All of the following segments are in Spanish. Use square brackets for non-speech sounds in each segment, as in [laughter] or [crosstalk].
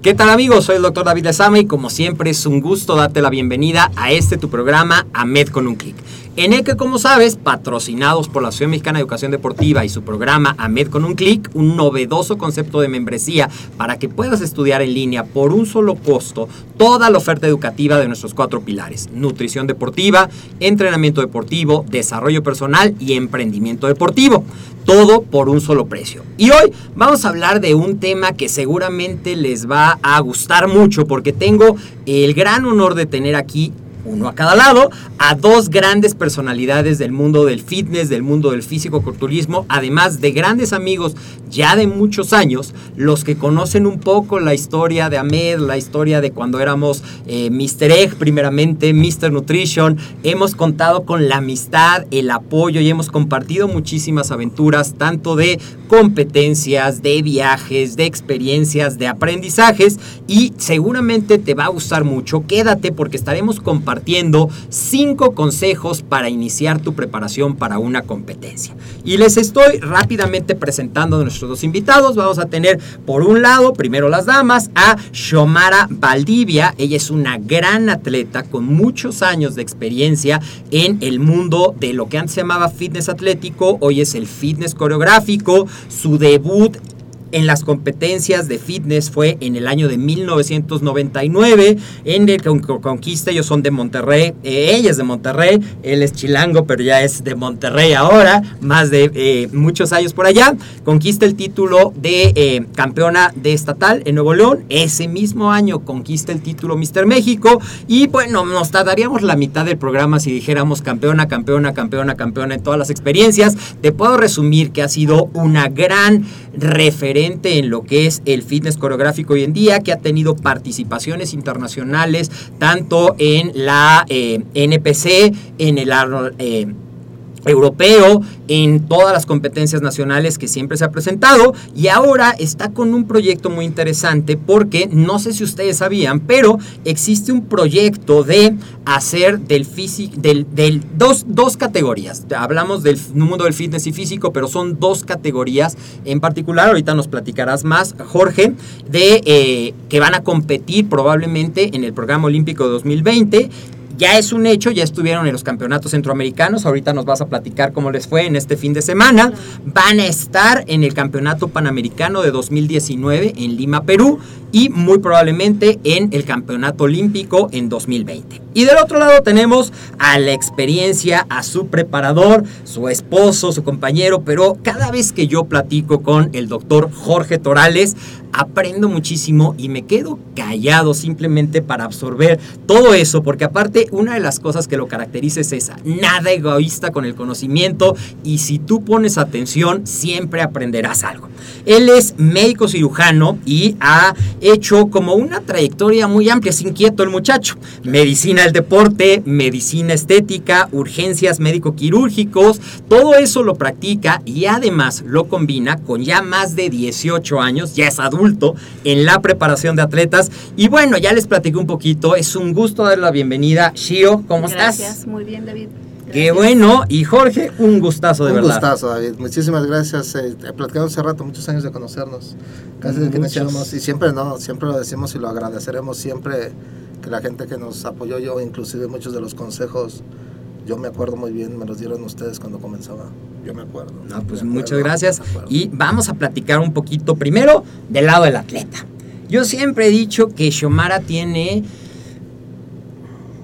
¿Qué tal amigos? Soy el doctor David Lezama y como siempre es un gusto darte la bienvenida a este tu programa AMED con un clic. En el que, como sabes, patrocinados por la Asociación Mexicana de Educación Deportiva y su programa AMED con un clic, un novedoso concepto de membresía para que puedas estudiar en línea por un solo costo toda la oferta educativa de nuestros cuatro pilares: nutrición deportiva, entrenamiento deportivo, desarrollo personal y emprendimiento deportivo. Todo por un solo precio. Y hoy vamos a hablar de un tema que seguramente les va a gustar mucho porque tengo el gran honor de tener aquí uno a cada lado, a dos grandes personalidades del mundo del fitness, del mundo del físico-culturismo, además de grandes amigos ya de muchos años, los que conocen un poco la historia de Ahmed, la historia de cuando éramos eh, Mr. Egg, primeramente, Mr. Nutrition, hemos contado con la amistad, el apoyo y hemos compartido muchísimas aventuras, tanto de competencias, de viajes, de experiencias, de aprendizajes y seguramente te va a gustar mucho. Quédate porque estaremos compartiendo cinco consejos para iniciar tu preparación para una competencia. Y les estoy rápidamente presentando a nuestros dos invitados. Vamos a tener por un lado, primero las damas, a Shomara Valdivia. Ella es una gran atleta con muchos años de experiencia en el mundo de lo que antes se llamaba fitness atlético, hoy es el fitness coreográfico. Su debut en las competencias de fitness fue en el año de 1999 en el con- con- Conquista, ellos son de Monterrey, eh, ella es de Monterrey, él es chilango, pero ya es de Monterrey ahora, más de eh, muchos años por allá, conquista el título de eh, campeona de estatal en Nuevo León, ese mismo año conquista el título Mister México y bueno, nos tardaríamos la mitad del programa si dijéramos campeona, campeona, campeona, campeona en todas las experiencias, te puedo resumir que ha sido una gran en lo que es el fitness coreográfico hoy en día, que ha tenido participaciones internacionales tanto en la eh, NPC, en el Arnold, eh, europeo, en todas las competencias nacionales que siempre se ha presentado y ahora está con un proyecto muy interesante porque no sé si ustedes sabían, pero existe un proyecto de hacer del físico, del, del dos, dos categorías. Hablamos del mundo del fitness y físico, pero son dos categorías en particular. Ahorita nos platicarás más, Jorge, de eh, que van a competir probablemente en el programa olímpico de 2020 ya es un hecho, ya estuvieron en los campeonatos centroamericanos, ahorita nos vas a platicar cómo les fue en este fin de semana, van a estar en el campeonato panamericano de 2019 en Lima, Perú y muy probablemente en el campeonato olímpico en 2020. Y del otro lado tenemos a la experiencia, a su preparador, su esposo, su compañero, pero cada vez que yo platico con el doctor Jorge Torales, aprendo muchísimo y me quedo callado simplemente para absorber todo eso, porque aparte una de las cosas que lo caracteriza es esa, nada egoísta con el conocimiento y si tú pones atención siempre aprenderás algo. Él es médico cirujano y ha hecho como una trayectoria muy amplia, es inquieto el muchacho. Medicina del deporte, medicina estética, urgencias médico-quirúrgicos, todo eso lo practica y además lo combina con ya más de 18 años, ya es adulto, en la preparación de atletas. Y bueno, ya les platiqué un poquito, es un gusto dar la bienvenida. Shio, ¿cómo Gracias, estás? muy bien, David. Qué Gracias. bueno. Y Jorge, un gustazo de un verdad. gustazo, David. Muchísimas gracias. Eh, platicamos hace rato, muchos años de conocernos. Casi de que iniciamos. Y siempre no, siempre lo decimos y lo agradeceremos siempre que la gente que nos apoyó, yo inclusive muchos de los consejos, yo me acuerdo muy bien, me los dieron ustedes cuando comenzaba. Yo me acuerdo. No, pues Me muchas acuerdo, gracias. acuerdo. Y vamos a platicar un poquito primero del lado del atleta. Yo siempre he dicho que Xiomara tiene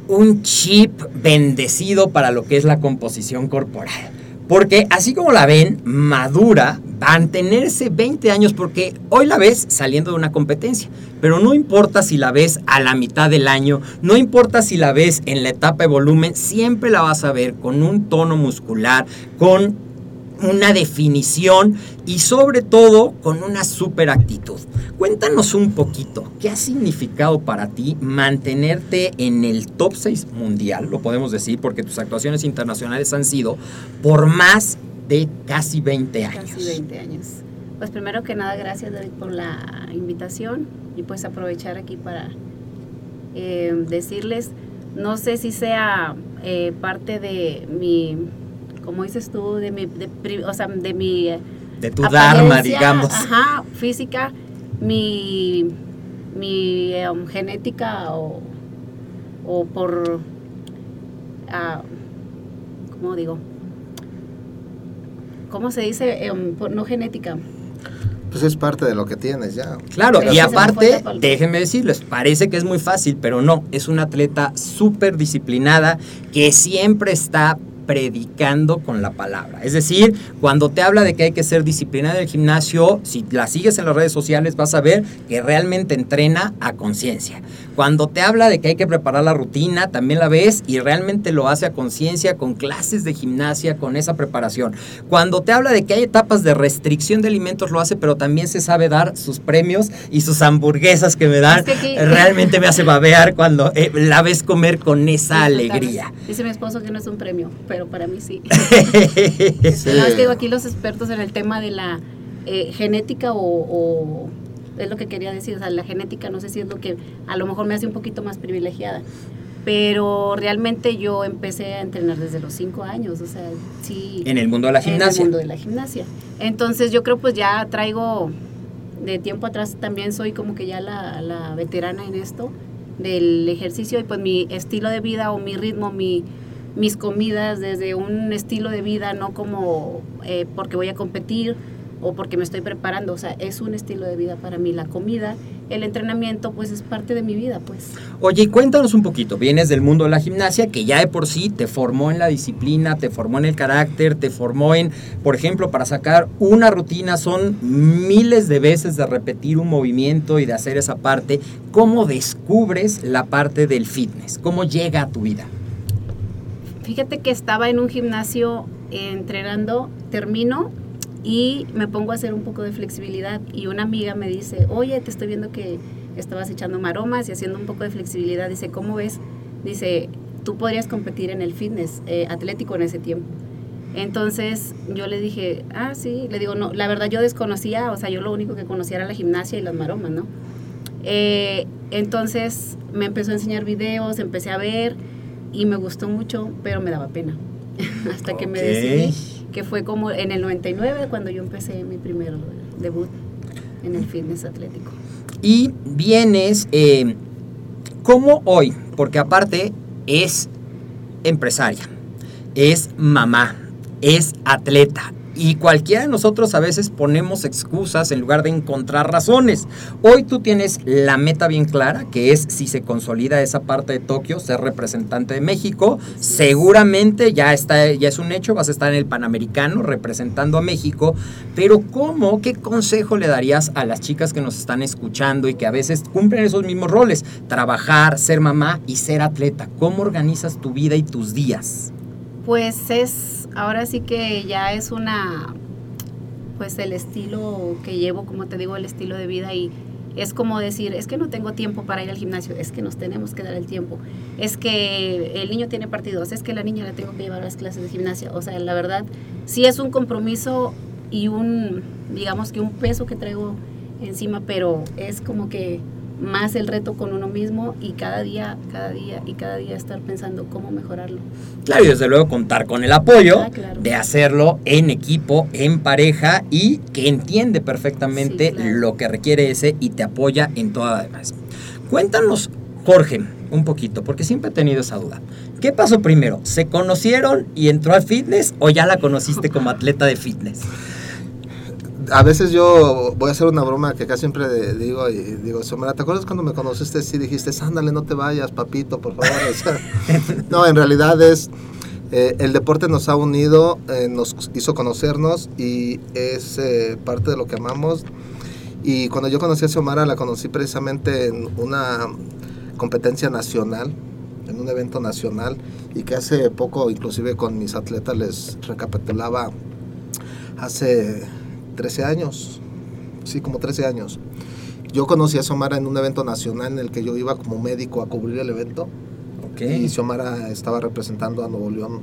un chip bendecido para lo que es la composición corporal. Porque así como la ven, madura, mantenerse 20 años, porque hoy la ves saliendo de una competencia, pero no importa si la ves a la mitad del año, no importa si la ves en la etapa de volumen, siempre la vas a ver con un tono muscular, con una definición y sobre todo con una super actitud. Cuéntanos un poquito, ¿qué ha significado para ti mantenerte en el top 6 mundial? Lo podemos decir porque tus actuaciones internacionales han sido por más de casi 20 años. Casi 20 años. Pues primero que nada, gracias David por la invitación y pues aprovechar aquí para eh, decirles, no sé si sea eh, parte de mi, como dices tú, de mi, de, o sea, de mi eh, De tu dharma, digamos. Ajá, física, mi, mi um, genética o, o por, ah, ¿cómo digo? ¿Cómo se dice? Um, por- no genética. Pues es parte de lo que tienes ya. Claro, Pero y aparte, déjenme decirles, parece que es muy fácil, pero no, es una atleta súper disciplinada que siempre está predicando con la palabra. Es decir, cuando te habla de que hay que ser disciplinada en el gimnasio, si la sigues en las redes sociales vas a ver que realmente entrena a conciencia. Cuando te habla de que hay que preparar la rutina, también la ves y realmente lo hace a conciencia con clases de gimnasia, con esa preparación. Cuando te habla de que hay etapas de restricción de alimentos, lo hace, pero también se sabe dar sus premios y sus hamburguesas que me dan. Es que aquí- Realmente me hace babear cuando eh, la ves comer con esa alegría. Dice mi esposo que no es un premio, pero para mí sí. [laughs] Sí. No, es que digo, aquí los expertos en el tema de la eh, genética o, o- es lo que quería decir, o sea, la genética no sé si es lo que a lo mejor me hace un poquito más privilegiada, pero realmente yo empecé a entrenar desde los cinco años, o sea, sí. En el mundo de la En el gimnasia. mundo de la gimnasia. Entonces yo creo pues ya traigo, de tiempo atrás también soy como que ya la, la veterana en esto del ejercicio y pues mi estilo de vida o mi ritmo, mi, mis comidas desde un estilo de vida, no como eh, porque voy a competir o porque me estoy preparando, o sea, es un estilo de vida para mí la comida, el entrenamiento pues es parte de mi vida pues. Oye, cuéntanos un poquito, vienes del mundo de la gimnasia que ya de por sí te formó en la disciplina, te formó en el carácter, te formó en, por ejemplo, para sacar una rutina son miles de veces de repetir un movimiento y de hacer esa parte. ¿Cómo descubres la parte del fitness? ¿Cómo llega a tu vida? Fíjate que estaba en un gimnasio eh, entrenando, termino y me pongo a hacer un poco de flexibilidad y una amiga me dice, oye, te estoy viendo que estabas echando maromas y haciendo un poco de flexibilidad. Dice, ¿cómo ves? Dice, tú podrías competir en el fitness eh, atlético en ese tiempo. Entonces yo le dije, ah, sí, le digo, no, la verdad yo desconocía, o sea, yo lo único que conocía era la gimnasia y las maromas, ¿no? Eh, entonces me empezó a enseñar videos, empecé a ver y me gustó mucho, pero me daba pena. [laughs] Hasta que me decidí, que fue como en el 99 cuando yo empecé mi primer debut en el fitness atlético. Y vienes, eh, como hoy, porque aparte es empresaria, es mamá, es atleta. Y cualquiera de nosotros a veces ponemos excusas en lugar de encontrar razones. Hoy tú tienes la meta bien clara, que es si se consolida esa parte de Tokio, ser representante de México. Seguramente ya está, ya es un hecho, vas a estar en el Panamericano representando a México. Pero ¿cómo? ¿Qué consejo le darías a las chicas que nos están escuchando y que a veces cumplen esos mismos roles? Trabajar, ser mamá y ser atleta. ¿Cómo organizas tu vida y tus días? Pues es, ahora sí que ya es una, pues el estilo que llevo, como te digo, el estilo de vida y es como decir, es que no tengo tiempo para ir al gimnasio, es que nos tenemos que dar el tiempo, es que el niño tiene partidos, es que la niña la tengo que llevar a las clases de gimnasia, o sea, la verdad, sí es un compromiso y un, digamos que un peso que traigo encima, pero es como que más el reto con uno mismo y cada día, cada día y cada día estar pensando cómo mejorarlo. Claro, y desde luego contar con el apoyo Ah, claro. de hacerlo en equipo, en pareja y que entiende perfectamente Sí, claro. lo que requiere ese y te apoya en toda la demás. Cuéntanos, Jorge, un poquito, porque siempre he tenido esa duda. ¿Qué pasó primero? ¿Se conocieron y entró al fitness o ya la conociste como atleta de fitness? A veces yo voy a hacer una broma que casi siempre digo y digo, Xiomara, ¿te acuerdas cuando me conociste? Sí, dijiste, ándale, no te vayas, papito, por favor. O sea, [laughs] no, en realidad es, eh, el deporte nos ha unido, eh, nos hizo conocernos y es eh, parte de lo que amamos. Y cuando yo conocí a Xiomara, la conocí precisamente en una competencia nacional, en un evento nacional, y que hace poco, inclusive con mis atletas, les recapitulaba hace 13 años, sí, como 13 años. Yo conocí a Xiomara en un evento nacional en el que yo iba como médico a cubrir el evento. Ok. Y Xiomara estaba representando a Nuevo León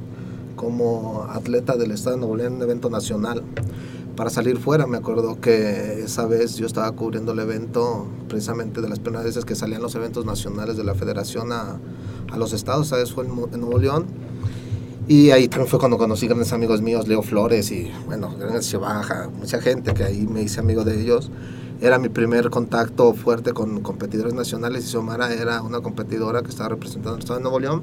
como atleta del estado de Nuevo León en un evento nacional. Para salir fuera, me acuerdo que esa vez yo estaba cubriendo el evento, precisamente de las primeras veces que salían los eventos nacionales de la federación a, a los estados, esa vez fue en, en Nuevo León. Y ahí también fue cuando conocí grandes amigos míos, Leo Flores y, bueno, grandes Baja, mucha gente que ahí me hice amigo de ellos. Era mi primer contacto fuerte con competidores nacionales y Xiomara era una competidora que estaba representando el estado de Nuevo León.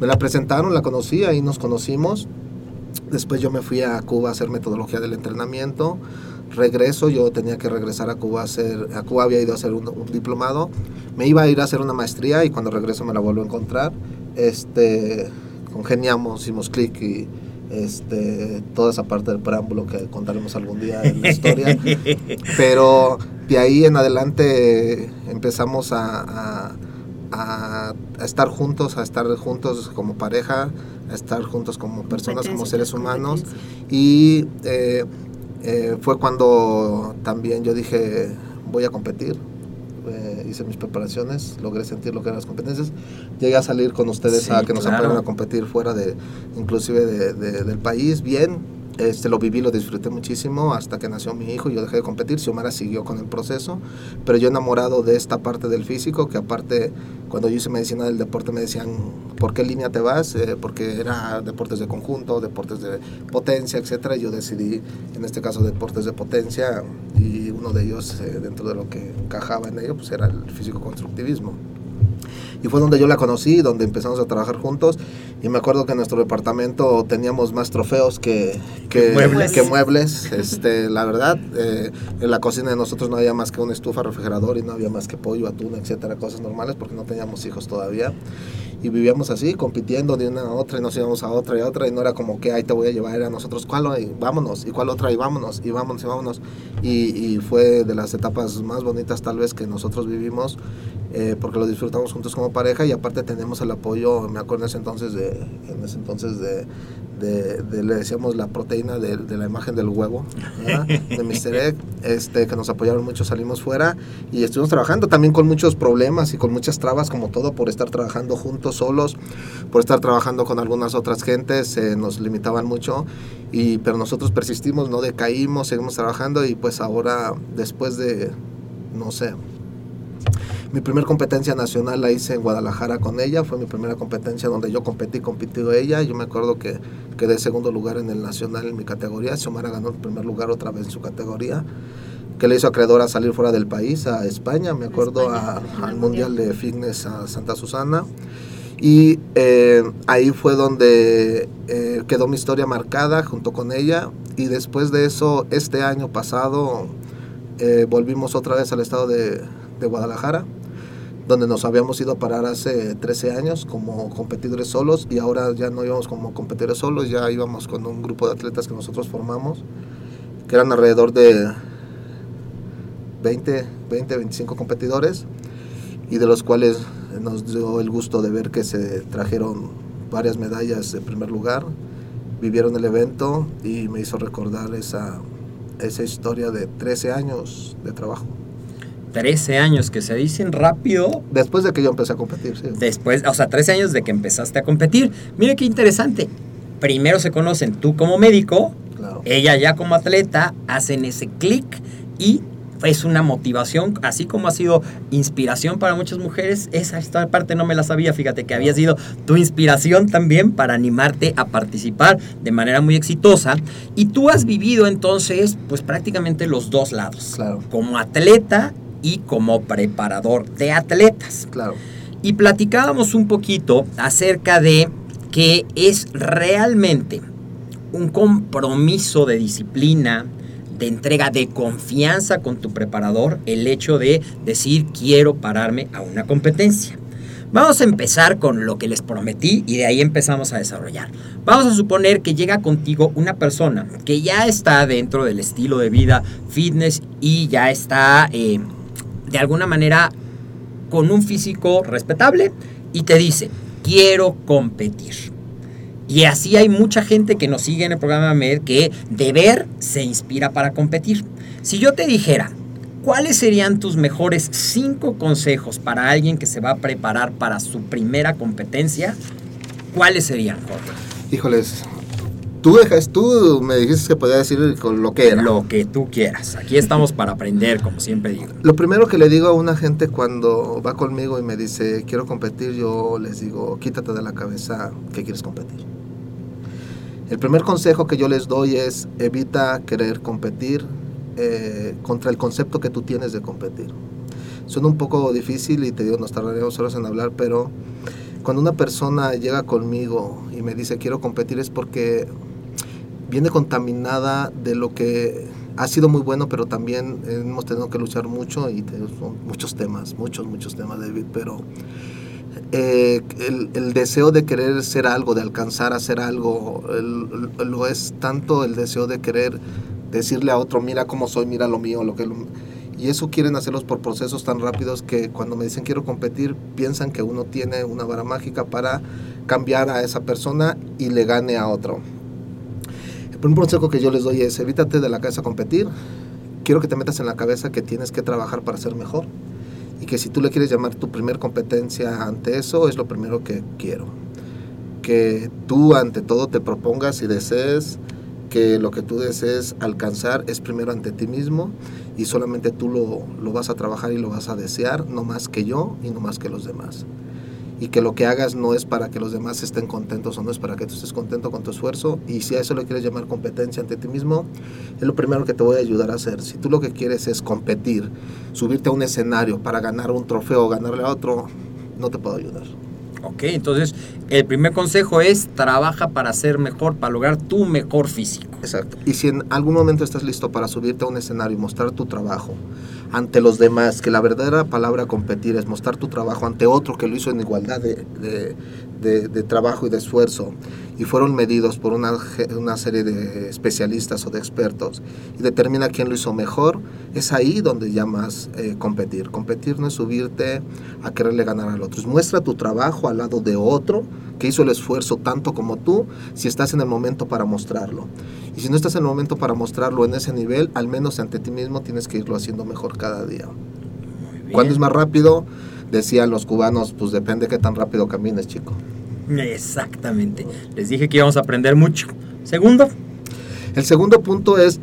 Me la presentaron, la conocí, ahí nos conocimos. Después yo me fui a Cuba a hacer metodología del entrenamiento. Regreso, yo tenía que regresar a Cuba a hacer, a Cuba había ido a hacer un, un diplomado. Me iba a ir a hacer una maestría y cuando regreso me la vuelvo a encontrar. Este, congeniamos, hicimos clic y este, toda esa parte del preámbulo que contaremos algún día en la historia. [laughs] Pero de ahí en adelante empezamos a, a- a- a estar juntos, a estar juntos como pareja, a estar juntos como personas, como seres humanos. Y eh, eh, fue cuando también yo dije, voy a competir. Eh, hice mis preparaciones, logré sentir lo que eran las competencias. Llegué a salir con ustedes Sí, a que nos claro. a competir fuera de, inclusive de- de- del país, bien. Este, lo viví, lo disfruté muchísimo hasta que nació mi hijo y yo dejé de competir. Xiomara siguió con el proceso, pero yo enamorado de esta parte del físico, que aparte cuando yo hice medicina del deporte me decían, ¿por qué línea te vas? Eh, porque era deportes de conjunto, deportes de potencia. Y yo decidí, en este caso, deportes de potencia y uno de ellos, eh, dentro de lo que encajaba en ello, pues era el físico-constructivismo. Y fue donde yo la conocí, donde empezamos a trabajar juntos. Y me acuerdo que en nuestro departamento teníamos más trofeos que, que, muebles. que muebles. Este, la verdad, eh, en la cocina de nosotros no había más que una estufa, refrigerador y no había más que pollo, atún, etcétera, cosas normales porque no teníamos hijos todavía. Y vivíamos así, compitiendo de una a otra y nos íbamos a otra y a otra. Y no era como que ahí te voy a llevar, era nosotros, ¿cuál? Y vámonos, y cuál otra, y vámonos, y vámonos, y vámonos. Y, y fue de las etapas más bonitas tal vez que nosotros vivimos eh, porque lo disfrutamos juntos como pareja y aparte tenemos el apoyo, me acuerdo en ese entonces de, en ese entonces de, de- de- le decíamos la proteína de, de la imagen del huevo, ¿verdad? [laughs] de Mr. Egg, este, que nos apoyaron mucho, salimos fuera y estuvimos trabajando también con muchos problemas y con muchas trabas como todo por estar trabajando juntos, solos, por estar trabajando con algunas otras gentes, eh, nos limitaban mucho, y, pero nosotros persistimos, no decaímos, seguimos trabajando y pues ahora después de, no sé, mi primera competencia nacional la hice en Guadalajara con ella, fue mi primera competencia donde yo competí, compitió ella. Yo me acuerdo que quedé segundo lugar en el nacional en mi categoría. Xiomara ganó el primer lugar otra vez en su categoría, que le hizo a salir fuera del país, a España, me acuerdo, España, al Mundial Mundial. de Fitness a Santa Susana. Y eh, ahí fue donde eh, quedó mi historia marcada junto con ella. Y después de eso, este año pasado, eh, volvimos otra vez al estado de, de Guadalajara, donde nos habíamos ido a parar hace 13 años como competidores solos y ahora ya no íbamos como competidores solos, ya íbamos con un grupo de atletas que nosotros formamos, que eran alrededor de 20, 20, 25 competidores y de los cuales nos dio el gusto de ver que se trajeron varias medallas de primer lugar, vivieron el evento y me hizo recordar esa, esa historia de 13 años de trabajo. 13 años que se dicen rápido Después de que yo empecé a competir, sí. después, o sea, 13 años de que empezaste a competir. Mire qué interesante. Primero se conocen tú como médico, Claro. ella ya como atleta, hacen ese clic y es una motivación, así como ha sido inspiración para muchas mujeres, esa esta parte no me la sabía, fíjate que había sido tu inspiración también para animarte a participar de manera muy exitosa y tú has vivido entonces pues prácticamente los dos lados, Claro. como atleta y como preparador de atletas. Claro. Y platicábamos un poquito acerca de que es realmente un compromiso de disciplina, de entrega, de confianza con tu preparador, el hecho de decir quiero pararme a una competencia. Vamos a empezar con lo que les prometí y de ahí empezamos a desarrollar. Vamos a suponer que llega contigo una persona que ya está dentro del estilo de vida fitness y ya está eh, de alguna manera con un físico respetable y te dice, quiero competir. Y así hay mucha gente que nos sigue en el programa MED que de ver se inspira para competir. Si yo te dijera, ¿cuáles serían tus mejores cinco consejos para alguien que se va a preparar para su primera competencia? ¿Cuáles serían, Jorge? Híjoles, tú dejas, tú me dijiste que podía decir con lo que era. Lo que tú quieras. Aquí estamos para aprender, como siempre digo. Lo primero que le digo a una gente cuando va conmigo y me dice quiero competir, yo les digo quítate de la cabeza que quieres competir. El primer consejo que yo les doy es evita querer competir eh, contra el concepto que tú tienes de competir. Suena un poco difícil y te digo, nos tardaremos horas en hablar, pero cuando una persona llega conmigo y me dice quiero competir es porque viene contaminada de lo que ha sido muy bueno, pero también hemos tenido que luchar mucho y son muchos temas, muchos, muchos temas, David, pero eh, el, deseo de querer ser algo, de alcanzar a ser algo, lo es tanto el deseo de querer decirle a otro, mira cómo soy, mira lo mío, lo que... lo-". y eso quieren hacerlos por procesos tan rápidos que cuando me dicen quiero competir, piensan que uno tiene una vara mágica para cambiar a esa persona y le gane a otro. Primer consejo que yo les doy es evítate de la cabeza competir. Quiero que te metas en la cabeza que tienes que trabajar para ser mejor y que si tú le quieres llamar tu primer competencia ante eso es lo primero que quiero. Que tú ante todo te propongas y desees que lo que tú desees alcanzar es primero ante ti mismo y solamente tú lo, lo vas a trabajar y lo vas a desear, no más que yo y no más que los demás y que lo que hagas no es para que los demás estén contentos o no es para que tú estés contento con tu esfuerzo y si a eso le quieres llamar competencia ante ti mismo, es lo primero que te voy a ayudar a hacer. Si tú lo que quieres es competir, subirte a un escenario para ganar un trofeo o ganarle a otro, no te puedo ayudar. Ok, entonces el primer consejo es trabaja para ser mejor, para lograr tu mejor físico. Exacto. Y si en algún momento estás listo para subirte a un escenario y mostrar tu trabajo ante los demás, que la verdadera palabra competir es mostrar tu trabajo ante otro que lo hizo en igualdad de, de- de- de trabajo y de esfuerzo, y fueron medidos por una, una serie de especialistas o de expertos, y determina quién lo hizo mejor, es ahí donde llamas eh, competir. Competir no es subirte a quererle ganar al otro, es muestra tu trabajo al lado de otro que hizo el esfuerzo tanto como tú, si estás en el momento para mostrarlo. Y si no estás en el momento para mostrarlo en ese nivel, al menos ante ti mismo tienes que irlo haciendo mejor cada día. ¿Cuándo es más rápido? Decían los cubanos, pues depende qué tan rápido camines, chico. Exactamente. Les dije que íbamos a aprender mucho. Segundo, El segundo punto es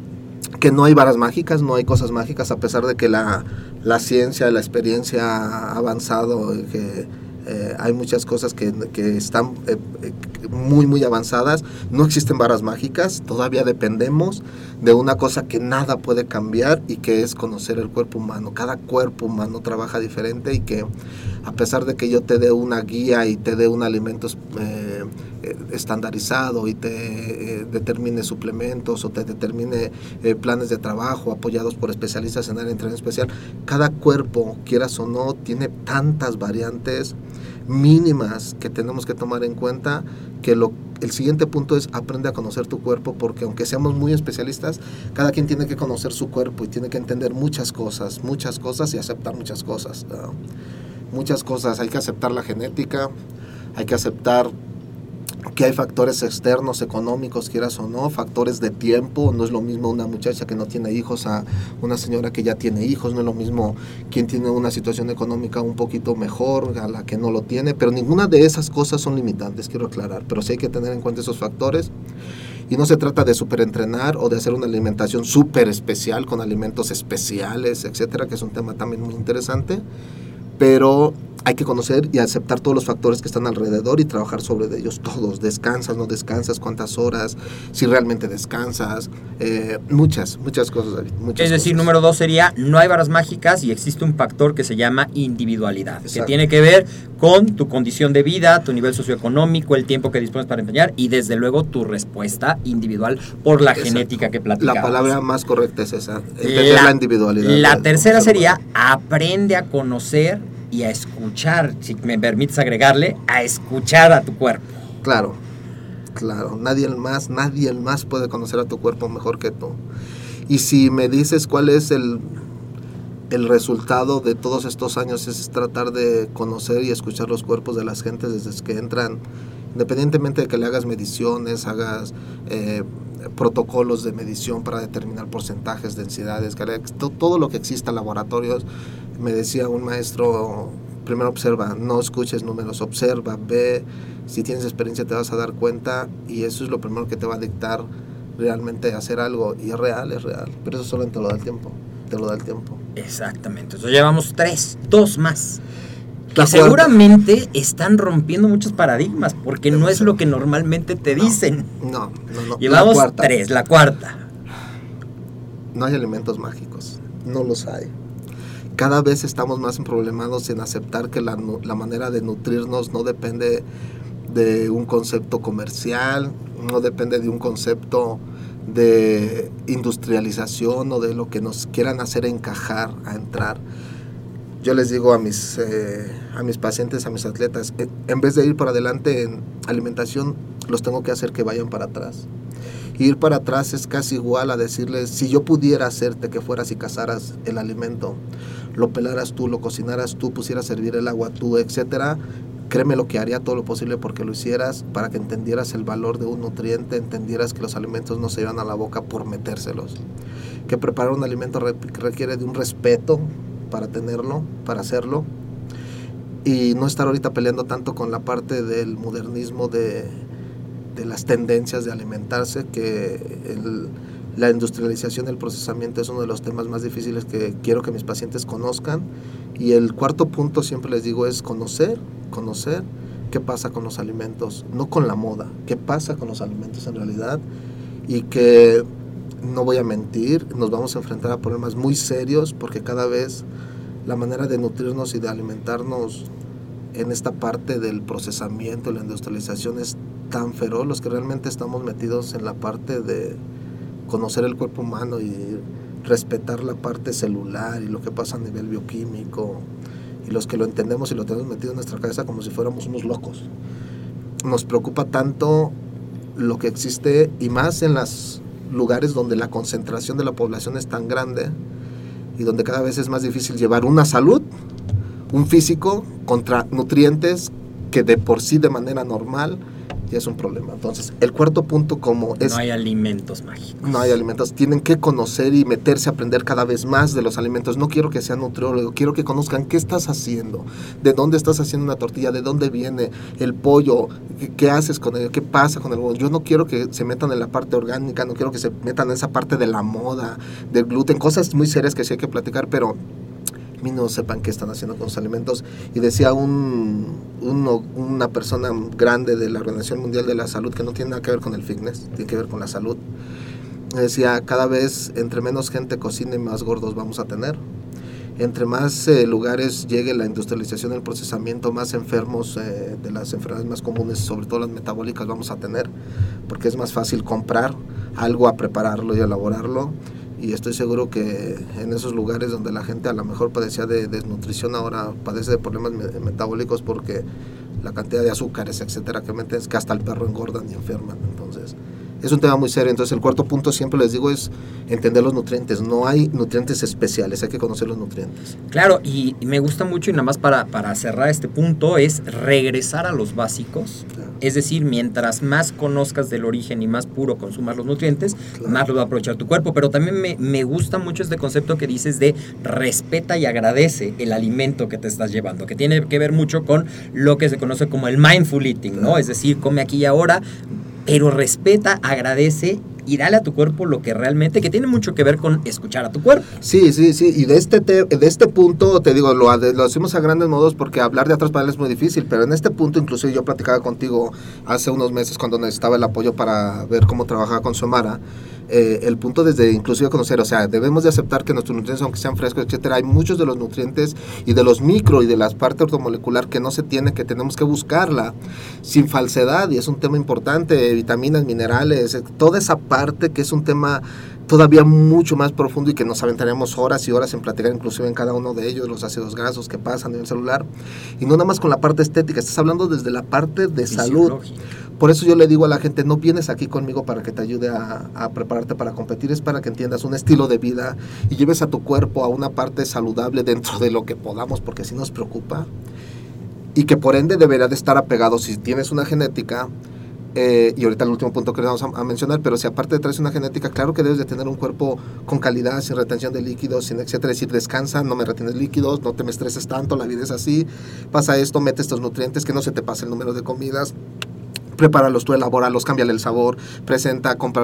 que no hay varas mágicas, no hay cosas mágicas, a pesar de que la, la ciencia, la experiencia ha avanzado, que eh, hay muchas cosas que, que están eh, eh, muy, muy avanzadas. No existen varas mágicas, todavía dependemos de una cosa que nada puede cambiar y que es conocer el cuerpo humano. Cada cuerpo humano trabaja diferente y que a pesar de que yo te dé una guía y te dé un alimento estandarizado y te determine suplementos o te determine planes de trabajo apoyados por especialistas en de entrenamiento especial, cada cuerpo, quieras o no, tiene tantas variantes mínimas que tenemos que tomar en cuenta que lo el siguiente punto es aprende a conocer tu cuerpo porque aunque seamos muy especialistas, cada quien tiene que conocer su cuerpo y tiene que entender muchas cosas, muchas cosas y aceptar muchas cosas. Muchas cosas, hay que aceptar la genética, hay que aceptar que hay factores externos, económicos, quieras o no, factores de tiempo, no es lo mismo una muchacha que no tiene hijos a una señora que ya tiene hijos, no es lo mismo quien tiene una situación económica un poquito mejor a la que no lo tiene, pero ninguna de esas cosas son limitantes, quiero aclarar, pero sí hay que tener en cuenta esos factores. Y no se trata de superentrenar o de hacer una alimentación súper especial con alimentos especiales, etcétera, que es un tema también muy interesante. Pero hay que conocer y aceptar todos los factores que están alrededor y trabajar sobre ellos todos. Descansas, no descansas, cuántas horas, si realmente descansas, eh, muchas, muchas cosas. David, muchas Es decir, cosas. número dos sería, no hay varas mágicas y existe un factor que se llama individualidad, que tiene que ver con tu condición de vida, tu nivel socioeconómico, el tiempo que dispones para empeñar y desde luego tu respuesta individual por la Exacto. genética que platicamos. La palabra más correcta es esa, entender la, La- individualidad. La tercera sería aprende a conocer y a escuchar, si me permites agregarle, a escuchar a tu cuerpo. Claro, claro, nadie más, nadie más puede conocer a tu cuerpo mejor que tú. Y si me dices cuál es el, el resultado de todos estos años, es tratar de conocer y escuchar los cuerpos de las gentes desde que entran, independientemente de que le hagas mediciones, hagas eh, protocolos de medición para determinar porcentajes, densidades, todo lo que exista, laboratorios, me decía un maestro, primero observa, no escuches números, observa, ve, si tienes experiencia te vas a dar cuenta y eso es lo primero que te va a dictar realmente hacer algo y es real, es real, pero eso solo te lo da el tiempo, te lo da el tiempo. Exactamente. Entonces llevamos tres, dos más. Que seguramente están rompiendo muchos paradigmas, porque no es lo que normalmente te dicen. No, no, no. Llevamos La tres, la cuarta. No hay alimentos mágicos, no los hay. Cada vez estamos más problemados en aceptar que la, manera de nutrirnos no depende de un concepto comercial, no depende de un concepto de industrialización o de lo que nos quieran hacer encajar a entrar. Yo les digo a mis, eh, a mis pacientes, a mis atletas, en vez de ir para adelante en alimentación, los tengo que hacer que vayan para atrás. Ir para atrás es casi igual a decirles, si yo pudiera hacerte que fueras y cazaras el alimento, lo pelaras tú, lo cocinaras tú, pusieras a servir el agua tú, etcétera, créeme lo que haría todo lo posible porque lo hicieras para que entendieras el valor de un nutriente, entendieras que los alimentos no se llevan a la boca por metérselos. Que preparar un alimento re- requiere de un respeto para tenerlo, para hacerlo, y no estar ahorita peleando tanto con la parte del modernismo de, de las tendencias de alimentarse, que la industrialización y el procesamiento es uno de los temas más difíciles que quiero que mis pacientes conozcan. Y el cuarto punto, siempre les digo, es conocer, conocer qué pasa con los alimentos, no con la moda, qué pasa con los alimentos en realidad y que no voy a mentir, nos vamos a enfrentar a problemas muy serios porque cada vez la manera de nutrirnos y de alimentarnos en esta parte del procesamiento, la industrialización es tan feroz, los que realmente estamos metidos en la parte de conocer el cuerpo humano y respetar la parte celular y lo que pasa a nivel bioquímico y los que lo entendemos y lo tenemos metido en nuestra cabeza como si fuéramos unos locos. Nos preocupa tanto lo que existe y más en los lugares donde la concentración de la población es tan grande y donde cada vez es más difícil llevar una salud, un físico contra nutrientes que de por sí de manera normal ya es un problema. Entonces, el cuarto punto como es No hay alimentos mágicos. no hay alimentos. Tienen que conocer y meterse a aprender cada vez más de los alimentos. No quiero que sean nutriólogo, quiero que conozcan qué estás haciendo, de dónde estás haciendo una tortilla, de dónde viene el pollo, qué, qué haces con ello, qué pasa con el pollo. Yo no quiero que se metan en la parte orgánica, no quiero que se metan en esa parte de la moda, del gluten, cosas muy serias que sí hay que platicar, pero a mí no sepan qué están haciendo con los alimentos. Y decía un, una persona grande de la Organización Mundial de la Salud, que no tiene nada que ver con el fitness, tiene que ver con la salud, decía, cada vez entre menos gente cocine, más gordos vamos a tener. Entre más eh, lugares llegue la industrialización, el procesamiento, más enfermos eh, de las enfermedades más comunes, sobre todo las metabólicas, vamos a tener, porque es más fácil comprar algo a prepararlo y elaborarlo y estoy seguro que en esos lugares donde la gente a lo mejor padecía de desnutrición ahora padece de problemas me- metabólicos porque la cantidad de azúcares, etcétera, que meten es que hasta el perro engordan y enferman. Es un tema muy serio. Entonces el cuarto punto siempre les digo es entender los nutrientes. No hay nutrientes especiales, hay que conocer los nutrientes. Claro, y me gusta mucho y nada más para, para cerrar este punto es regresar a los básicos. Claro. Es decir, mientras más conozcas del origen y más puro consumas los nutrientes, Claro. más los va a aprovechar tu cuerpo. Pero también me, me gusta mucho este concepto que dices de respeta y agradece el alimento que te estás llevando, que tiene que ver mucho con lo que se conoce como el mindful eating, ¿no? Es decir, come aquí y ahora, pero respeta, agradece y dale a tu cuerpo lo que realmente, que tiene mucho que ver con escuchar a tu cuerpo. Sí, sí, sí. Y de este, te- de este punto, te digo, lo, lo hacemos a grandes modos porque hablar de atrás para él es muy difícil, pero en este punto, incluso yo platicaba contigo hace unos meses cuando necesitaba el apoyo para ver cómo trabajaba con Somara. Eh, el punto desde inclusive conocer, o sea, debemos de aceptar que nuestros nutrientes, aunque sean frescos, etcétera, hay muchos de los nutrientes y de los micro y de las partes ortomolecular que no se tiene, que tenemos que buscarla sin falsedad, y es un tema importante, vitaminas, minerales, eh, toda esa parte que es un tema todavía mucho más profundo y que nos aventaríamos horas y horas en platicar inclusive en cada uno de ellos, los ácidos grasos que pasan en el celular, y no nada más con la parte estética, estás hablando desde la parte de salud. Por eso yo le digo a la gente, no vienes aquí conmigo para que te ayude a, prepararte para competir, es para que entiendas un estilo de vida y lleves a tu cuerpo a una parte saludable dentro de lo que podamos, porque si nos preocupa. Y que por ende deberá de estar apegado si tienes una genética, eh, y ahorita el último punto que vamos a, a mencionar, pero si aparte traes una genética, claro que debes de tener un cuerpo con calidad, sin retención de líquidos, sin etcétera, decir, descansa, no me retienes líquidos, no te me estreses tanto, la vida es así, pasa esto, mete estos nutrientes, que no se te pase el número de comidas, prepáralos tú, elabóralos, cámbiale el sabor, presenta, compra.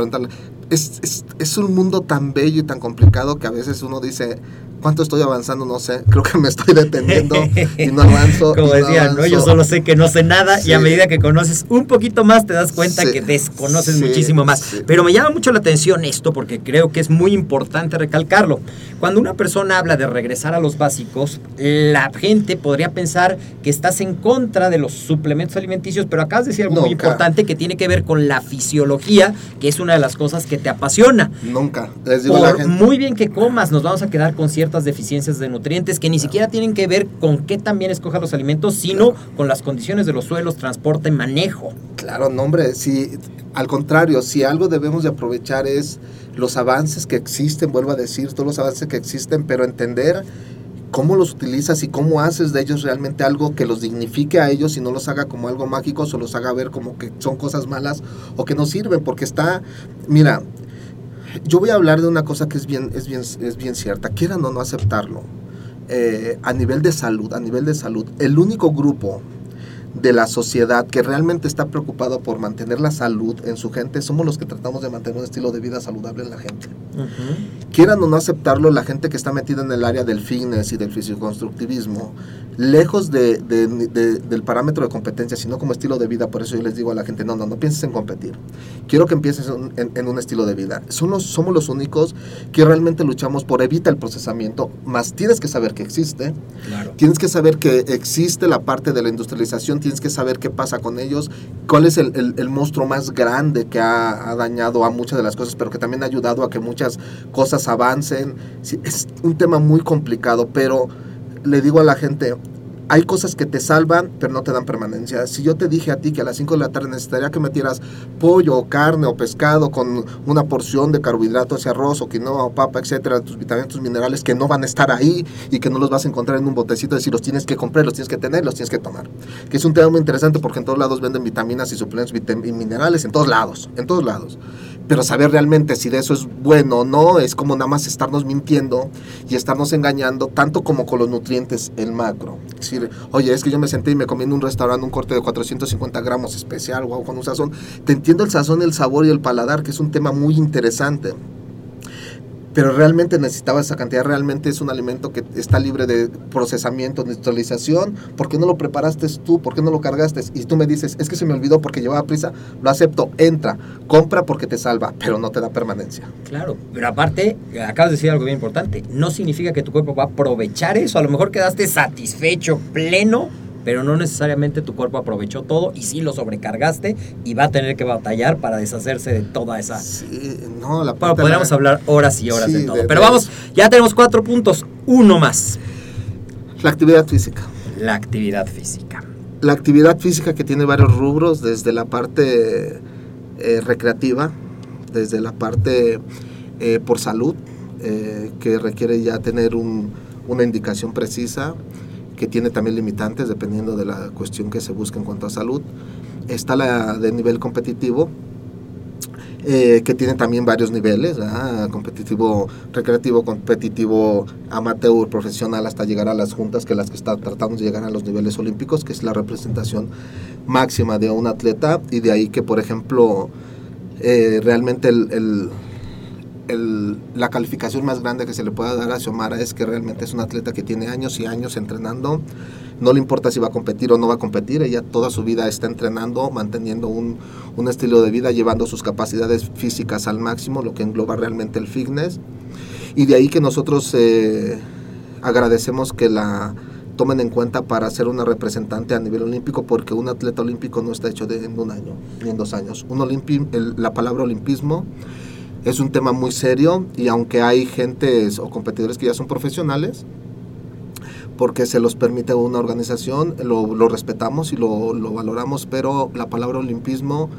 Es, es, es un mundo tan bello y tan complicado que a veces uno dice, ¿cuánto estoy avanzando? No sé, creo que me estoy deteniendo y no avanzo. [laughs] Como y no. Yo avanzo". solo sé que no sé nada y a medida que conoces un poquito más te das cuenta Sí. que desconoces Sí, muchísimo más. Pero me llama mucho la atención esto porque creo que es muy importante recalcarlo. Cuando una persona habla de regresar a los básicos, la gente podría pensar que estás en contra de los suplementos alimenticios, pero acabas de decir algo muy importante que tiene que ver con la fisiología, que es una de las cosas que te apasiona. Nunca. Les digo la Por gente. muy bien que comas, nos vamos a quedar con ciertas deficiencias de nutrientes que ni siquiera tienen que ver con qué también escojas los alimentos, sino con las condiciones de los suelos, transporte, manejo. Claro, no, hombre, si, al contrario, si algo debemos de aprovechar es los avances que existen, vuelvo a decir, todos los avances que existen, pero entender cómo los utilizas y cómo haces de ellos realmente algo que los dignifique a ellos y no los haga como algo mágico o los haga ver como que son cosas malas o que no sirven, porque está, mira, yo voy a hablar de una cosa que es bien, es bien, es bien cierta, quieran o no aceptarlo, eh, a nivel de salud, a nivel de salud, el único grupo de la sociedad que realmente está preocupado por mantener la salud en su gente somos los que tratamos de mantener un estilo de vida saludable en la gente. Quieran o no aceptarlo, la gente que está metida en el área del fitness y del fisioconstructivismo, lejos de, de- de- del parámetro de competencia, sino como estilo de vida, por eso yo les digo a la gente, no, no, no pienses en competir. Quiero que empieces en, en- en un estilo de vida. Son los- somos los únicos que realmente luchamos por evitar el procesamiento, más tienes que saber que existe, Claro. Tienes que saber que existe la parte de la industrialización, tienes que saber qué pasa con ellos, cuál es el, el- monstruo más grande que ha, ha dañado a muchas de las cosas, pero que también ha ayudado a que muchas cosas avancen. Sí, es un tema muy complicado, pero le digo a la gente, hay cosas que te salvan, pero no te dan permanencia. Si yo te dije a ti que a las 5 de la tarde necesitaría que metieras pollo o carne o pescado con una porción de carbohidratos, arroz o quinoa o papa, etcétera, tus vitaminas, tus minerales que no van a estar ahí y que no los vas a encontrar en un botecito, es decir, los tienes que comprar, los tienes que tener, los tienes que tomar. Que es un tema muy interesante porque en todos lados venden vitaminas y suplementos y minerales, en todos lados, en todos lados. Pero saber realmente si de eso es bueno o no es como nada más estarnos mintiendo y estarnos engañando, tanto como con los nutrientes, el macro. Es oye, es que yo me senté y me comí en un restaurante un corte de 450 gramos especial, wow, con un sazón. Te entiendo el sazón, el sabor y el paladar, que es un tema muy interesante. Pero realmente necesitaba esa cantidad, realmente es un alimento que está libre de procesamiento, neutralización. ¿Por qué no lo preparaste tú? ¿Por qué no lo cargaste? Y tú me dices, es que se me olvidó porque llevaba prisa. Lo acepto, entra, compra porque te salva, pero no te da permanencia. Claro, pero aparte, acabas de decir algo bien importante, no significa que tu cuerpo va a aprovechar eso, a lo mejor quedaste satisfecho, pleno, pero no necesariamente tu cuerpo aprovechó todo y sí lo sobrecargaste y va a tener que batallar para deshacerse de toda esa... Sí, no, la Bueno, podríamos la- hablar horas y horas Sí, de todo, de- pero de- vamos, ya tenemos cuatro puntos, uno más, La actividad física. la actividad física. La actividad física que tiene varios rubros, desde la parte eh, recreativa, desde la parte eh, por salud, eh, que requiere ya tener un- una indicación precisa, que tiene también limitantes dependiendo de la cuestión que se busque en cuanto a salud. Está la de nivel competitivo, eh, que tiene también varios niveles, ¿verdad? competitivo recreativo, competitivo amateur, profesional, hasta llegar a las juntas, que las que está tratando de llegar a los niveles olímpicos, que es la representación máxima de un atleta, y de ahí que, por ejemplo, eh, realmente el, el- la calificación más grande que se le pueda dar a Xiomara es que realmente es una atleta que tiene años y años entrenando. No le importa si va a competir o no va a competir, ella toda su vida está entrenando, manteniendo un, un estilo de vida, llevando sus capacidades físicas al máximo, lo que engloba realmente el fitness. Y de ahí que nosotros eh, agradecemos que la tomen en cuenta para ser una representante a nivel olímpico, porque un atleta olímpico no está hecho de, en un año ni en dos años. Un olimpi- la palabra olimpismo es un tema muy serio y aunque hay gentes o competidores que ya son profesionales, porque se los permite una organización, lo, lo respetamos y lo, lo valoramos, pero la palabra olimpismo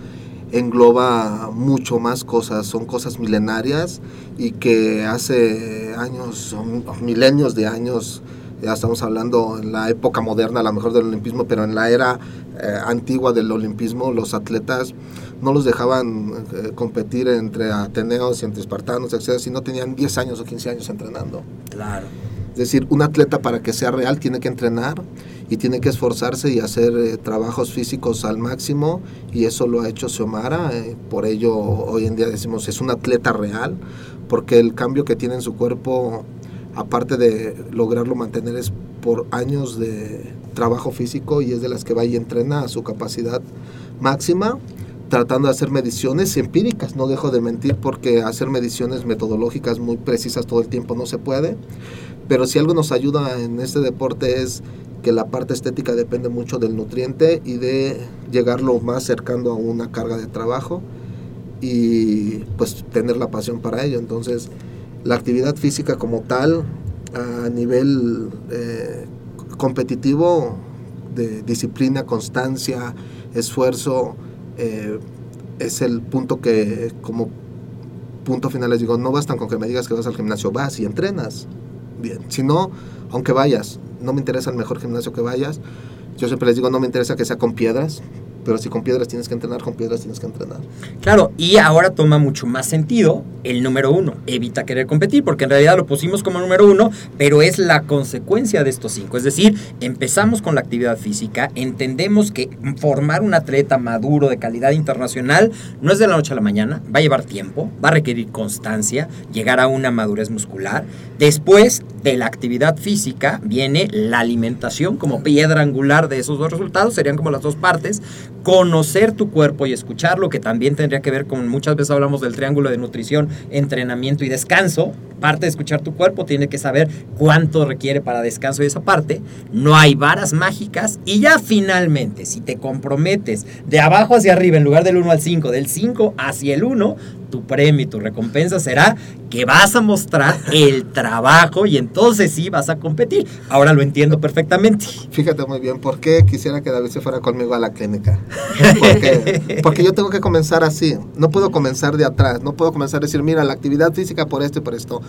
engloba mucho más cosas, son cosas milenarias y que hace años, son milenios de años, ya estamos hablando en la época moderna a lo mejor del olimpismo, pero en la era eh, antigua del olimpismo los atletas no los dejaban eh, competir entre ateneos y entre espartanos, etcétera, si no tenían 10 años o 15 años entrenando. Claro. Es decir, un atleta para que sea real tiene que entrenar y tiene que esforzarse y hacer eh, trabajos físicos al máximo y eso lo ha hecho Xiomara, eh, por ello hoy en día decimos es un atleta real porque el cambio que tiene en su cuerpo aparte de lograrlo mantener es por años de trabajo físico y es de las que va y entrena a su capacidad máxima tratando de hacer mediciones empíricas, no dejo de mentir porque hacer mediciones metodológicas muy precisas todo el tiempo no se puede, pero si algo nos ayuda en este deporte es que la parte estética depende mucho del nutriente y de llegar lo más cercano a una carga de trabajo y pues tener la pasión para ello. Entonces, la actividad física como tal, a nivel eh, competitivo, de disciplina, constancia, esfuerzo, eh, es el punto que como punto final les digo, no bastan con que me digas que vas al gimnasio, vas y entrenas. Bien, si no, aunque vayas, no me interesa el mejor gimnasio que vayas, yo siempre les digo, no me interesa que sea con piedras, pero si con piedras tienes que entrenar, con piedras tienes que entrenar. Claro, y ahora toma mucho más sentido el número uno. Evita querer competir, porque en realidad lo pusimos como número uno, pero es la consecuencia de estos cinco. Es decir, empezamos con la actividad física, entendemos que formar un atleta maduro de calidad internacional no es de la noche a la mañana, va a llevar tiempo, va a requerir constancia, llegar a una madurez muscular. Después de la actividad física viene la alimentación como piedra angular de esos dos resultados, serían como las dos partes conocer tu cuerpo y escucharlo, que también tendría que ver con, muchas veces hablamos del triángulo de nutrición, entrenamiento y descanso. Parte de escuchar tu cuerpo tiene que saber cuánto requiere para descanso y esa parte. No hay varas mágicas y ya finalmente, si te comprometes de abajo hacia arriba en lugar del 1 al 5, del 5 hacia el 1, tu premio y tu recompensa será que vas a mostrar el trabajo y entonces sí vas a competir. Ahora lo entiendo perfectamente. Fíjate muy bien, ¿por qué quisiera que David se fuera conmigo a la clínica? [laughs] Porque, porque yo tengo que comenzar así, no puedo comenzar de atrás, no puedo comenzar a decir, mira, la actividad física por esto y por esto.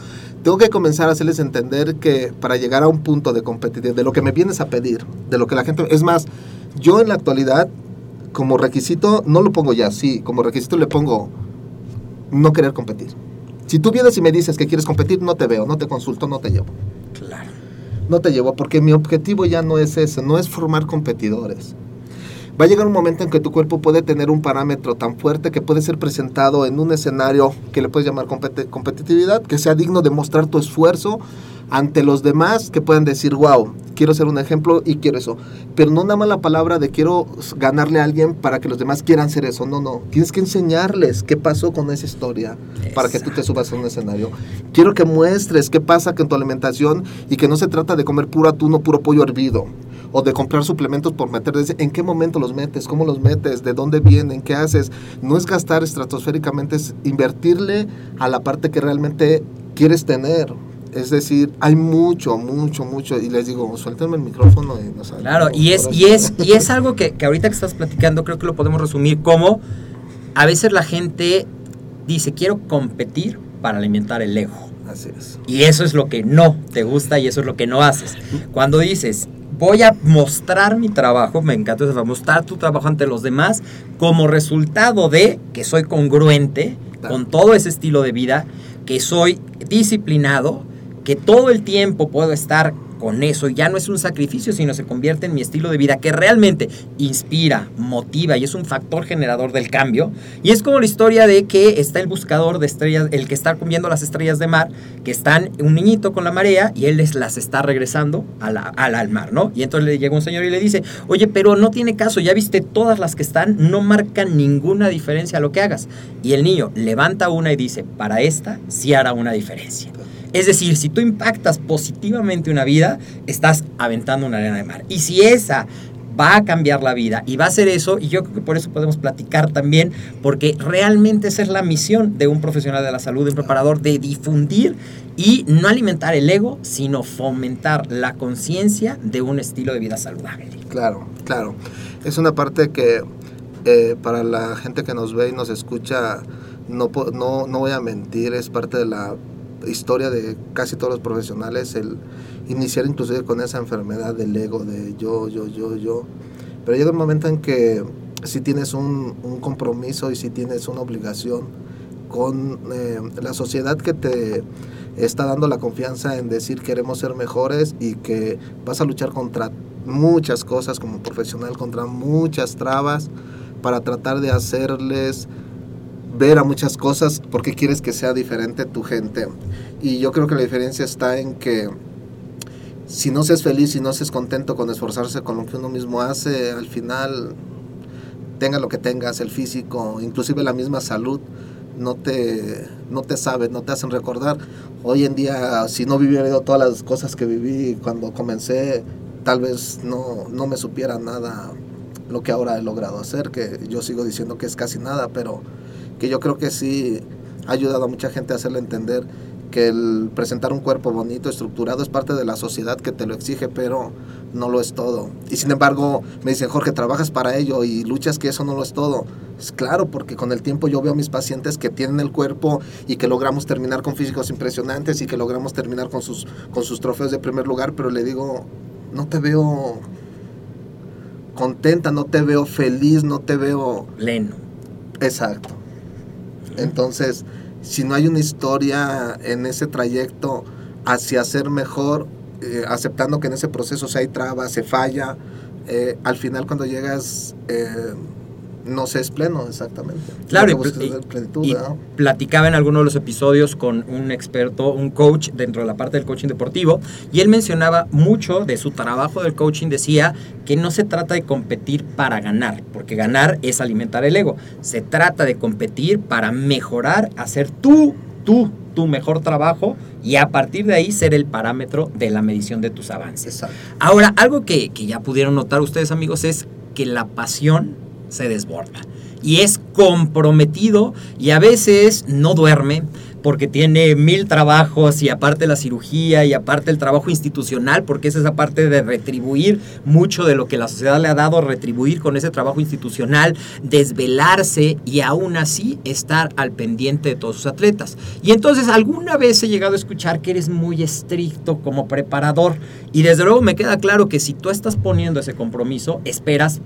Tengo que comenzar a hacerles entender que para llegar a un punto de competitividad, de lo que me vienes a pedir, de lo que la gente... Es más, yo en la actualidad, como requisito, no lo pongo ya así, como requisito le pongo no querer competir. Si tú vienes y me dices que quieres competir, no te veo, no te consulto, no te llevo. Claro. No te llevo porque mi objetivo ya no es ese, no es formar competidores. Va a llegar un momento en que tu cuerpo puede tener un parámetro tan fuerte que puede ser presentado en un escenario que le puedes llamar competi- competitividad, que sea digno de mostrar tu esfuerzo ante los demás, que puedan decir, wow, quiero ser un ejemplo y quiero eso. Pero no nada más la palabra de quiero ganarle a alguien para que los demás quieran ser eso. No, no. Tienes que enseñarles qué pasó con esa historia para que tú te subas a un escenario. Quiero que muestres qué pasa con tu alimentación y que no se trata de comer puro atún o puro pollo hervido o de comprar suplementos por meter. ¿En qué momento los metes? ¿Cómo los metes? ¿De dónde vienen? ¿Qué haces? No es gastar estratosféricamente, es invertirle a la parte que realmente quieres tener. Es decir, hay mucho, mucho, mucho. Y les digo, suéltenme el micrófono. Y nos Claro, y es, y es, y es algo que, que ahorita que estás platicando creo que lo podemos resumir como a veces la gente dice, quiero competir para alimentar el ego. Así es. Y eso es lo que no te gusta y eso es lo que no haces. Cuando dices, voy a mostrar mi trabajo, me encanta eso, mostrar tu trabajo ante los demás como resultado de que soy congruente con todo ese estilo de vida, que soy disciplinado, que todo el tiempo puedo estar con eso ya no es un sacrificio, sino se convierte en mi estilo de vida que realmente inspira, motiva y es un factor generador del cambio. Y es como la historia de que está el buscador de estrellas, el que está comiendo las estrellas de mar, que están un niñito con la marea y él les las está regresando al, al mar, ¿no? Y entonces le llega un señor y le dice, oye, pero no tiene caso, ya viste todas las que están, no marcan ninguna diferencia a lo que hagas. Y el niño levanta una y dice, para esta sí hará una diferencia. Es decir, si tú impactas positivamente una vida, estás aventando una arena de mar. Y si esa va a cambiar la vida y va a ser eso, y yo creo que por eso podemos platicar también, porque realmente esa es la misión de un profesional de la salud, de un preparador, de difundir y no alimentar el ego, sino fomentar la conciencia de un estilo de vida saludable. Claro, claro. Es una parte que eh, para la gente que nos ve y nos escucha, no, no, no voy a mentir, es parte de la historia de casi todos los profesionales, el iniciar inclusive con esa enfermedad del ego, de yo, yo, yo, yo. Pero llega un momento en que si tienes un, un compromiso y si tienes una obligación con eh, la sociedad que te está dando la confianza en decir queremos ser mejores y que vas a luchar contra muchas cosas como profesional, contra muchas trabas para tratar de hacerles ver a muchas cosas porque quieres que sea diferente tu gente. Y yo creo que la diferencia está en que si no seas feliz, si no seas contento con esforzarse con lo que uno mismo hace, al final tenga lo que tengas, el físico, inclusive la misma salud, no te, no te sabe, no te hacen recordar. Hoy en día, si no vivido todas las cosas que viví cuando comencé, tal vez no, no me supiera nada lo que ahora he logrado hacer, que yo sigo diciendo que es casi nada, pero que yo creo que sí ha ayudado a mucha gente a hacerle entender que el presentar un cuerpo bonito, estructurado, es parte de la sociedad que te lo exige, pero no lo es todo. Y sin embargo, me dicen, Jorge, trabajas para ello y luchas que eso no lo es todo. Es claro, porque con el tiempo yo veo a mis pacientes que tienen el cuerpo y que logramos terminar con físicos impresionantes y que logramos terminar con sus, con sus trofeos de primer lugar, pero le digo, no te veo contenta, no te veo feliz, no te veo... Leno. Exacto. Entonces, si no hay una historia en ese trayecto hacia ser mejor, eh, aceptando que en ese proceso se hay trabas, se falla, eh, al final cuando llegas eh, no se es pleno exactamente. Claro, y- y- plenitud, y ¿no? platicaba en alguno de los episodios con un experto, un coach dentro de la parte del coaching deportivo, y él mencionaba mucho de su trabajo del coaching, decía que no se trata de competir para ganar, porque ganar es alimentar el ego, se trata de competir para mejorar, hacer tú, tú, tu mejor trabajo y a partir de ahí ser el parámetro de la medición de tus avances. Exacto. Ahora, algo que, que ya pudieron notar ustedes amigos es que la pasión se desborda y es comprometido y a veces no duerme porque tiene mil trabajos y aparte la cirugía y aparte el trabajo institucional porque es esa parte de retribuir mucho de lo que la sociedad le ha dado, retribuir con ese trabajo institucional, desvelarse y aún así estar al pendiente de todos sus atletas. Y entonces alguna vez he llegado a escuchar que eres muy estricto como preparador y desde luego me queda claro que si tú estás poniendo ese compromiso, esperas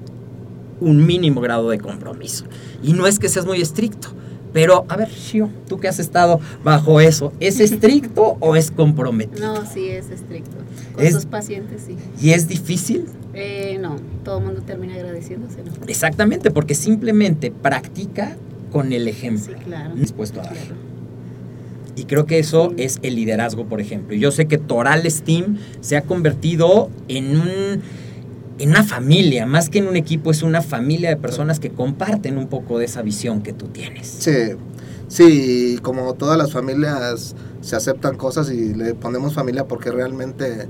un mínimo grado de compromiso. Y no es que seas muy estricto, pero a ver, Shio, tú que has estado bajo eso, ¿es [laughs] estricto o es comprometido? No, sí es estricto. Con Es- sus pacientes sí. ¿Y es difícil? Eh, no, todo el mundo termina agradeciéndose, ¿no? Exactamente, porque simplemente practica con el ejemplo Sí, claro. dispuesto a dar. Claro. Y creo que eso es el liderazgo, por ejemplo. Yo sé que Torales Team se ha convertido en un en una familia, más que en un equipo, es una familia de personas que comparten un poco de esa visión que tú tienes. Sí, sí, como todas las familias se aceptan cosas y le ponemos familia porque realmente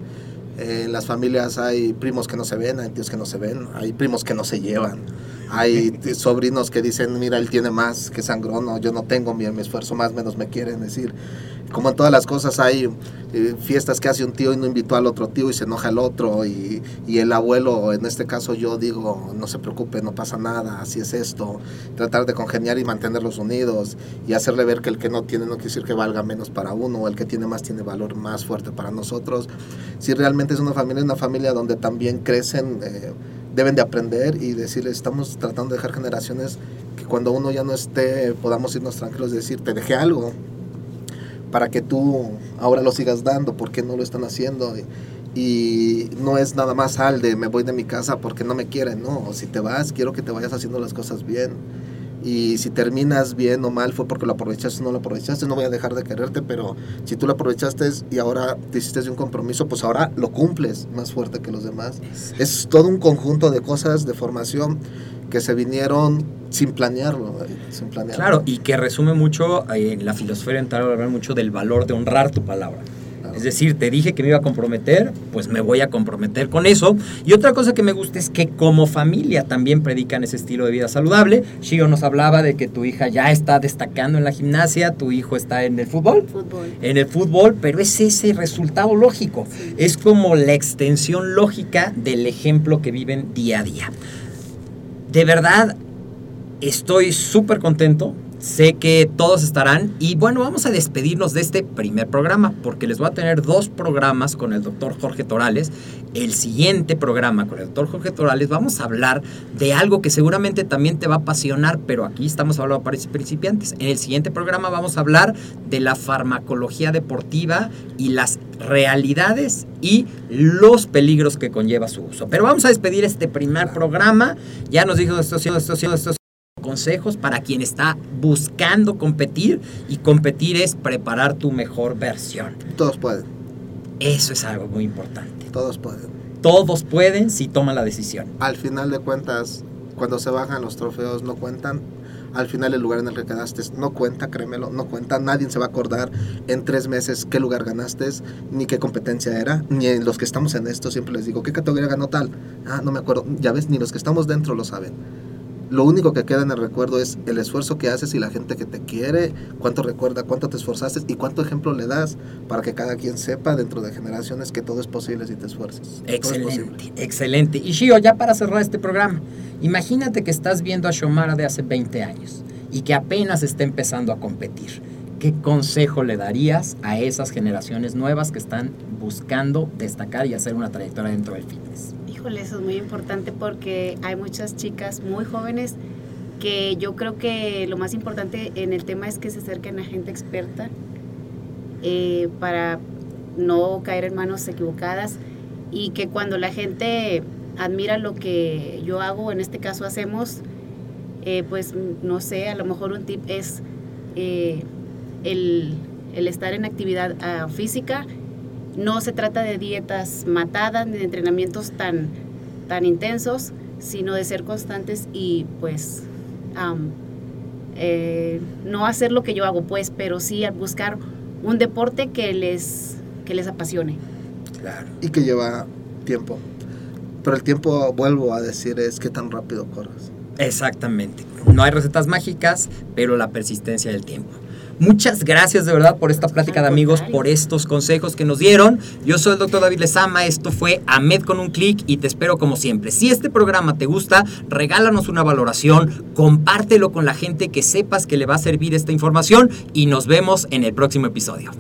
eh, en las familias hay primos que no se ven, hay tíos que no se ven, hay primos que no se llevan, Hay sobrinos que dicen, mira, él tiene más que sangrón, no, yo no tengo, mi, me esfuerzo más, menos me quieren decir. Como en todas las cosas hay eh, fiestas que hace un tío y no invitó al otro tío y se enoja el otro y, y el abuelo, en este caso yo digo, no se preocupe, no pasa nada, así es esto. Tratar de congeniar y mantenerlos unidos y hacerle ver que el que no tiene no quiere decir que valga menos para uno, o el que tiene más tiene valor más fuerte para nosotros. Si realmente es una familia, una familia donde también crecen, eh, deben de aprender y decirles, estamos tratando de dejar generaciones que cuando uno ya no esté podamos irnos tranquilos y decir, te dejé algo para que tú ahora lo sigas dando, ¿por qué no lo están haciendo? Y, y no es nada más al de me voy de mi casa porque no me quieren, no, si te vas quiero que te vayas haciendo las cosas bien. Y si terminas bien o mal fue porque lo aprovechaste o no lo aprovechaste, no voy a dejar de quererte, pero si tú lo aprovechaste y ahora te hiciste de un compromiso, pues ahora lo cumples más fuerte que los demás. Es todo un conjunto de cosas de formación que se vinieron sin planearlo, sin planearlo. Claro, y que resume mucho, eh, en la filosofía oriental hablar mucho del valor de honrar tu palabra. Es decir, te dije que me iba a comprometer, pues me voy a comprometer con eso. Y otra cosa que me gusta es que como familia también predican ese estilo de vida saludable. Shio nos hablaba de que tu hija ya está destacando en la gimnasia, tu hijo está en el fútbol. Fútbol. En el fútbol, pero es ese resultado lógico. Es como la extensión lógica del ejemplo que viven día a día. De verdad, estoy súper contento. Sé que todos estarán. Y bueno, vamos a despedirnos de este primer programa, porque les voy a tener dos programas con el doctor Jorge Torales. El siguiente programa con el doctor Jorge Torales vamos a hablar de algo que seguramente también te va a apasionar, pero aquí estamos hablando para principiantes. En el siguiente programa vamos a hablar de la farmacología deportiva y las realidades y los peligros que conlleva su uso. Pero vamos a despedir este primer programa. Ya nos dijo estos, estos, estos consejos para quien está buscando competir y competir es preparar tu mejor versión. Todos pueden, Eso es algo muy importante. todos pueden. Todos pueden si toman la decisión. Al final de cuentas, cuando se bajan los trofeos no cuentan. Al final el lugar en el que quedaste no cuenta, créemelo, no cuenta. Nadie se va a acordar en tres meses qué lugar ganaste, ni qué competencia era, ni en los que estamos en esto siempre les digo, ¿qué categoría ganó tal? Ah, no me acuerdo. Ya ves, ni los que estamos dentro lo saben. Lo único que queda en el recuerdo es el esfuerzo que haces y la gente que te quiere, cuánto recuerda, cuánto te esforzaste y cuánto ejemplo le das para que cada quien sepa dentro de generaciones que todo es posible si te esfuerzas. Excelente, excelente. Y Shio, ya para cerrar este programa, imagínate que estás viendo a Shomara de hace 20 años y que apenas está empezando a competir. ¿Qué consejo le darías a esas generaciones nuevas que están buscando destacar y hacer una trayectoria dentro del fitness? Híjole, eso es muy importante porque hay muchas chicas muy jóvenes que yo creo que lo más importante en el tema es que se acerquen a gente experta eh, para no caer en manos equivocadas y que cuando la gente admira lo que yo hago, en este caso hacemos, eh, pues no sé, a lo mejor un tip es eh, el, el estar en actividad ah, física. No se trata de dietas matadas ni de entrenamientos tan, tan intensos, sino de ser constantes y pues eh, no hacer lo que yo hago, pues, pero sí a buscar un deporte que les, que les apasione. Claro. y que lleva tiempo. Pero el tiempo, vuelvo a decir, es qué tan rápido corres. Exactamente. No hay recetas mágicas, pero la persistencia del tiempo. Muchas gracias de verdad por esta plática de amigos, por estos consejos que nos dieron. Yo soy el doctor David Lezama, esto fue AMED con un clic y te espero como siempre. Si este programa te gusta, regálanos una valoración, compártelo con la gente que sepas que le va a servir esta información y nos vemos en el próximo episodio.